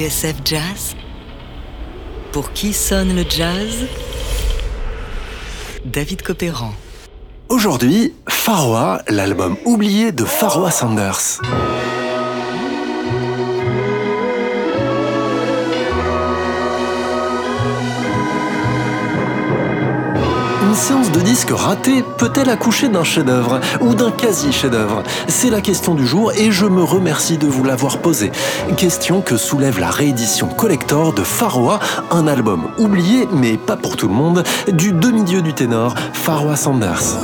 TSF Jazz Pour qui sonne le jazz? David Copéran. Aujourd'hui, Faroa, l'album oublié de Faroa Sanders. Séance de disques ratée peut-elle accoucher d'un chef-d'œuvre ou d'un quasi-chef-d'œuvre? C'est la question du jour et je me remercie de vous l'avoir posée. Question que soulève la réédition collector de Faroa, un album oublié, mais pas pour tout le monde, du demi-dieu du ténor, Faroa Sanders.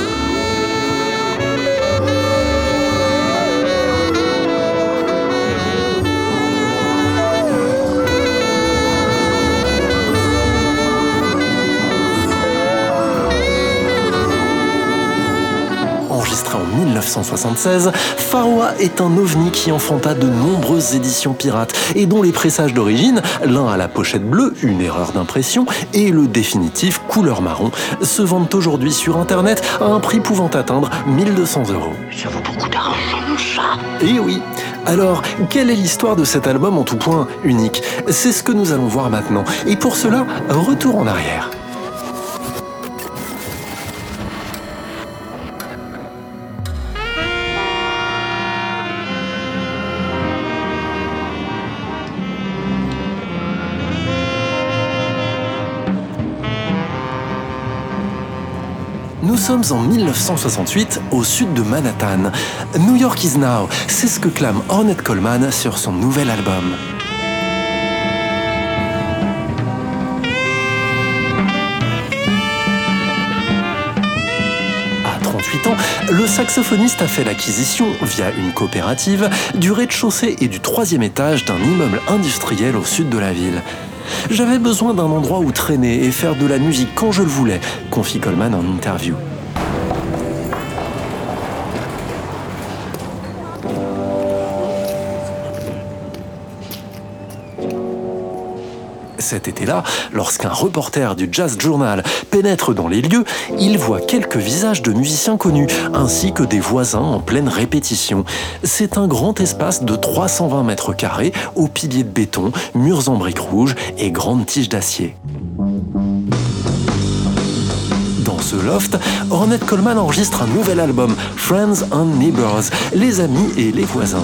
1976, Faroa est un ovni qui enfanta de nombreuses éditions pirates et dont les pressages d'origine, l'un à la pochette bleue, une erreur d'impression, et le définitif couleur marron, se vendent aujourd'hui sur internet à un prix pouvant atteindre 1200 euros. Ça vaut beaucoup d'argent, ça Et oui Alors, quelle est l'histoire de cet album en tout point unique? C'est ce que nous allons voir maintenant. Et pour cela, retour en arrière. Nous sommes en 1968 au sud de Manhattan. New York is now, c'est ce que clame Ornette Coleman sur son nouvel album. À 38 ans, le saxophoniste a fait l'acquisition, via une coopérative, du rez-de-chaussée et du troisième étage d'un immeuble industriel au sud de la ville. J'avais besoin d'un endroit où traîner et faire de la musique quand je le voulais, confie Coleman en interview. Cet été-là, lorsqu'un reporter du Jazz Journal pénètre dans les lieux, il voit quelques visages de musiciens connus, ainsi que des voisins en pleine répétition. C'est un grand espace de 320 mètres carrés, aux piliers de béton, murs en briques rouges et grandes tiges d'acier. Dans ce loft, Ornette Coleman enregistre un nouvel album, Friends and Neighbors, les amis et les voisins.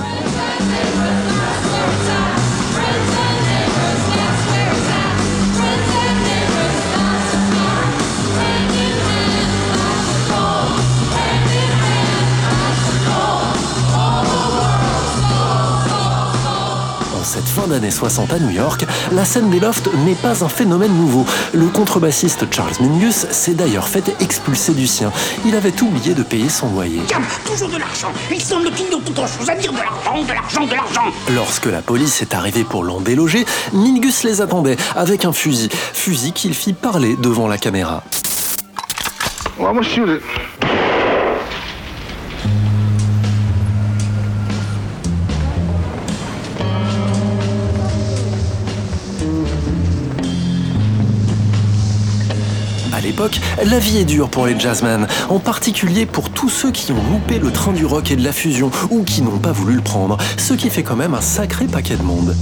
Cette fin d'année 60 à New York, la scène des lofts n'est pas un phénomène nouveau. Le contrebassiste Charles Mingus s'est d'ailleurs fait expulser du sien. Il avait oublié de payer son loyer. Tiens, toujours de l'argent Ils semble-t-il autre chose à dire de l'argent, de l'argent, de l'argent Lorsque la police est arrivée pour l'en déloger, Mingus les attendait avec un fusil. Fusil qu'il fit parler devant la caméra. Well, l'époque, la vie est dure pour les jazzmen, en particulier pour tous ceux qui ont loupé le train du rock et de la fusion ou qui n'ont pas voulu le prendre, ce qui fait quand même un sacré paquet de monde.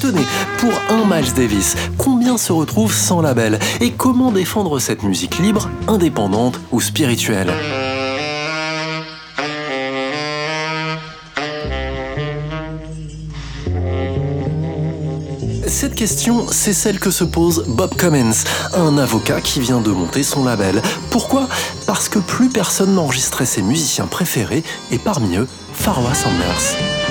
Tenez, pour un Miles Davis, combien se retrouvent sans label Et comment défendre cette musique libre, indépendante ou spirituelle? Cette question, c'est celle que se pose Bob Cummins, un avocat qui vient de monter son label. Pourquoi? Parce que plus personne n'enregistrait ses musiciens préférés, et parmi eux, Faroa Sanders.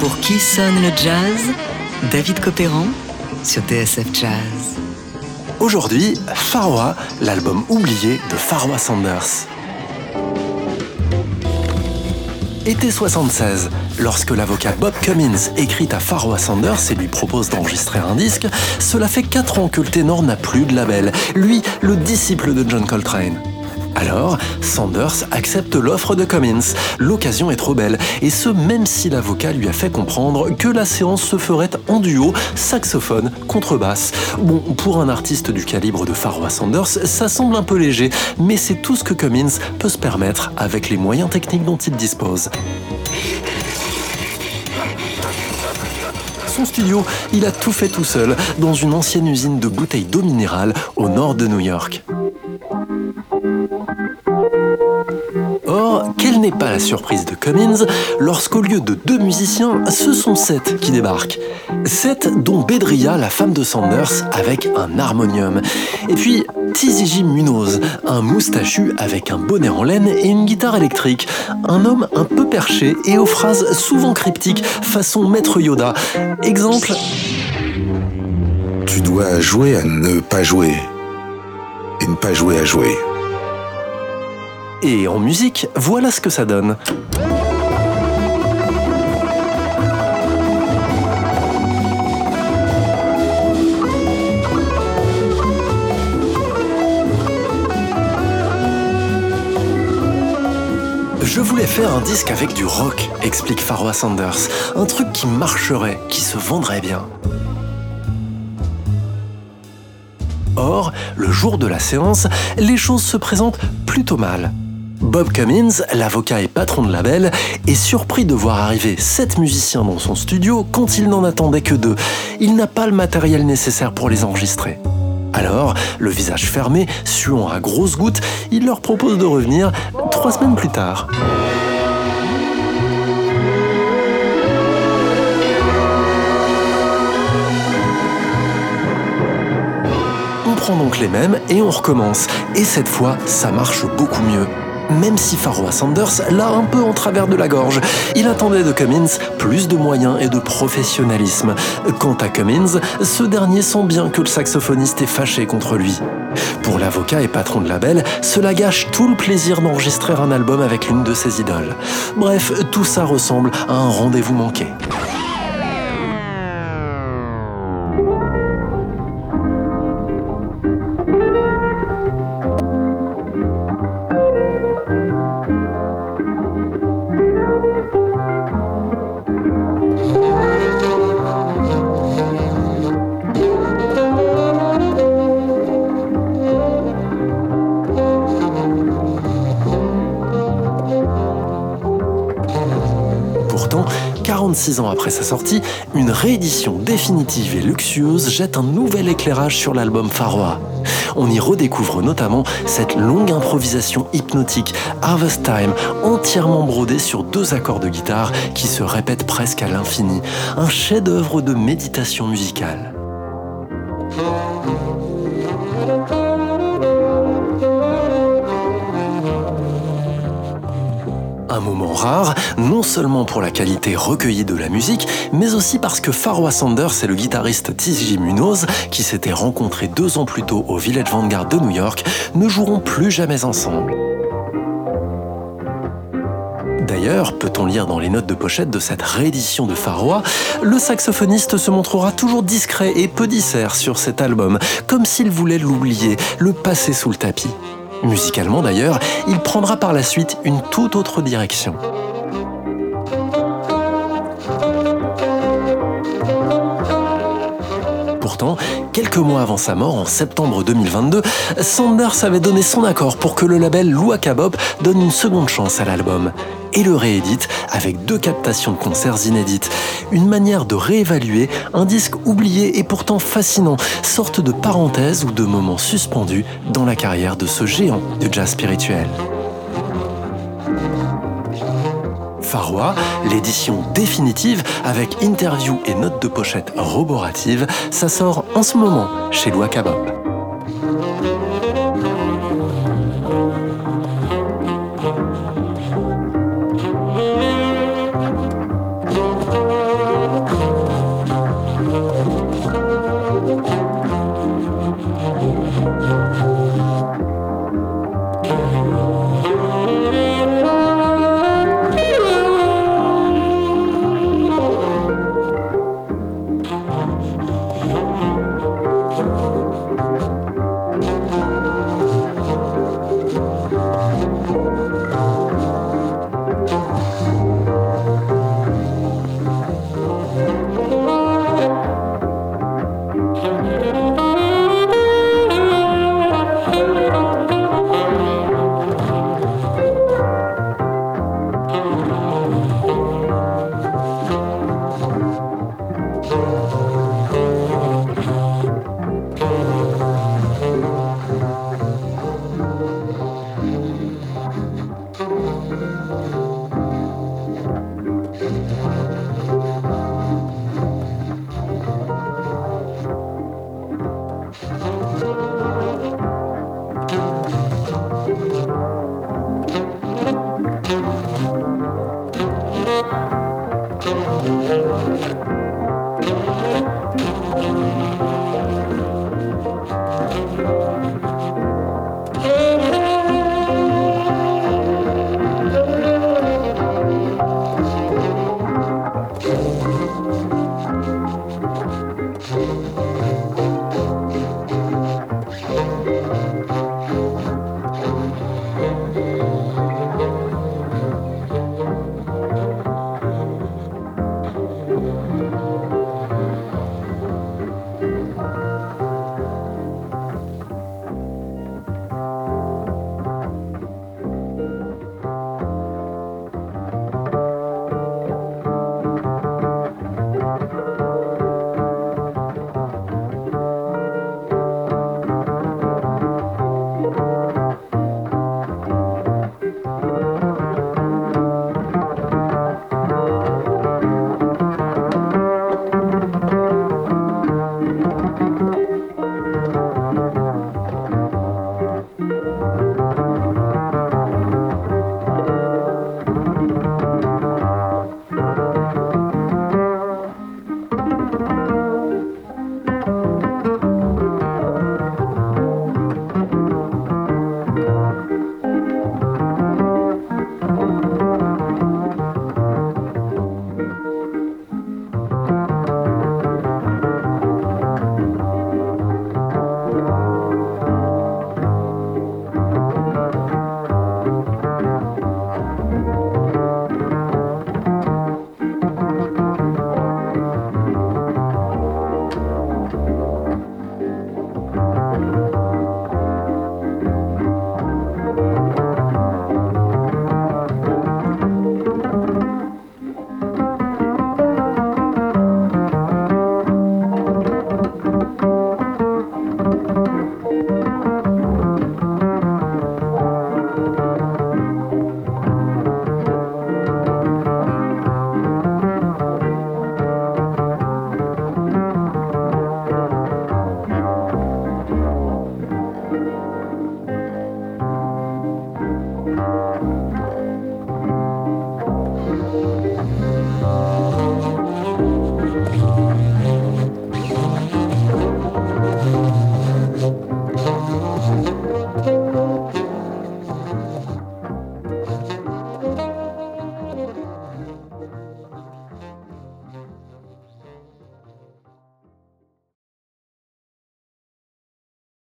Pour qui sonne le jazz David Copéran sur TSF Jazz. Aujourd'hui, Farwa, l'album oublié de Farwa Sanders. Été 76, lorsque l'avocat Bob Cummins écrit à Farwa Sanders et lui propose d'enregistrer un disque, cela fait 4 ans que le ténor n'a plus de label, lui, le disciple de John Coltrane. Alors, Sanders accepte l'offre de Cummins. L'occasion est trop belle, et ce même si l'avocat lui a fait comprendre que la séance se ferait en duo, saxophone, contrebasse. Bon, pour un artiste du calibre de Farwa Sanders, ça semble un peu léger, mais c'est tout ce que Cummins peut se permettre avec les moyens techniques dont il dispose. Son studio, il a tout fait tout seul, dans une ancienne usine de bouteilles d'eau minérale au nord de New York. Quelle n'est pas la surprise de Cummins lorsqu'au lieu de deux musiciens, ce sont sept qui débarquent. Sept dont Bedria, la femme de Sanders, avec un harmonium. Et puis Tiziji Munoz, un moustachu avec un bonnet en laine et une guitare électrique. Un homme un peu perché et aux phrases souvent cryptiques, façon Maître Yoda. Exemple Tu dois jouer à ne pas jouer. Et ne pas jouer à jouer. Et en musique, voilà ce que ça donne. Je voulais faire un disque avec du rock, explique Farwa Sanders. Un truc qui marcherait, qui se vendrait bien. Or, le jour de la séance, les choses se présentent plutôt mal. Bob Cummins, l'avocat et patron de label, est surpris de voir arriver sept musiciens dans son studio quand il n'en attendait que deux. Il n'a pas le matériel nécessaire pour les enregistrer. Alors, le visage fermé, suant à grosses gouttes, il leur propose de revenir trois semaines plus tard. On prend donc les mêmes et on recommence. Et cette fois, ça marche beaucoup mieux même si Farwa Sanders l'a un peu en travers de la gorge. Il attendait de Cummins plus de moyens et de professionnalisme. Quant à Cummins, ce dernier sent bien que le saxophoniste est fâché contre lui. Pour l'avocat et patron de label, cela gâche tout le plaisir d'enregistrer un album avec l'une de ses idoles. Bref, tout ça ressemble à un rendez-vous manqué. 46 ans après sa sortie, une réédition définitive et luxueuse jette un nouvel éclairage sur l'album Farwa. On y redécouvre notamment cette longue improvisation hypnotique, Harvest Time, entièrement brodée sur deux accords de guitare qui se répètent presque à l'infini. Un chef-d'œuvre de méditation musicale. Un moment rare, non seulement pour la qualité recueillie de la musique, mais aussi parce que Farwa Sanders et le guitariste T.J. Munoz, qui s'étaient rencontrés deux ans plus tôt au Village Vanguard de New York, ne joueront plus jamais ensemble. D'ailleurs, peut-on lire dans les notes de pochette de cette réédition de Farwa, le saxophoniste se montrera toujours discret et peu dissert sur cet album, comme s'il voulait l'oublier, le passer sous le tapis. Musicalement d'ailleurs, il prendra par la suite une toute autre direction. Pourtant, quelques mois avant sa mort, en septembre 2022, Sanders avait donné son accord pour que le label Lua Kabop donne une seconde chance à l'album et le réédite avec deux captations de concerts inédites. Une manière de réévaluer un disque oublié et pourtant fascinant, sorte de parenthèse ou de moment suspendu dans la carrière de ce géant de jazz spirituel. Farwa, l'édition définitive avec interview et notes de pochette roboratives, ça sort en ce moment chez Loi Kabop. Thank you.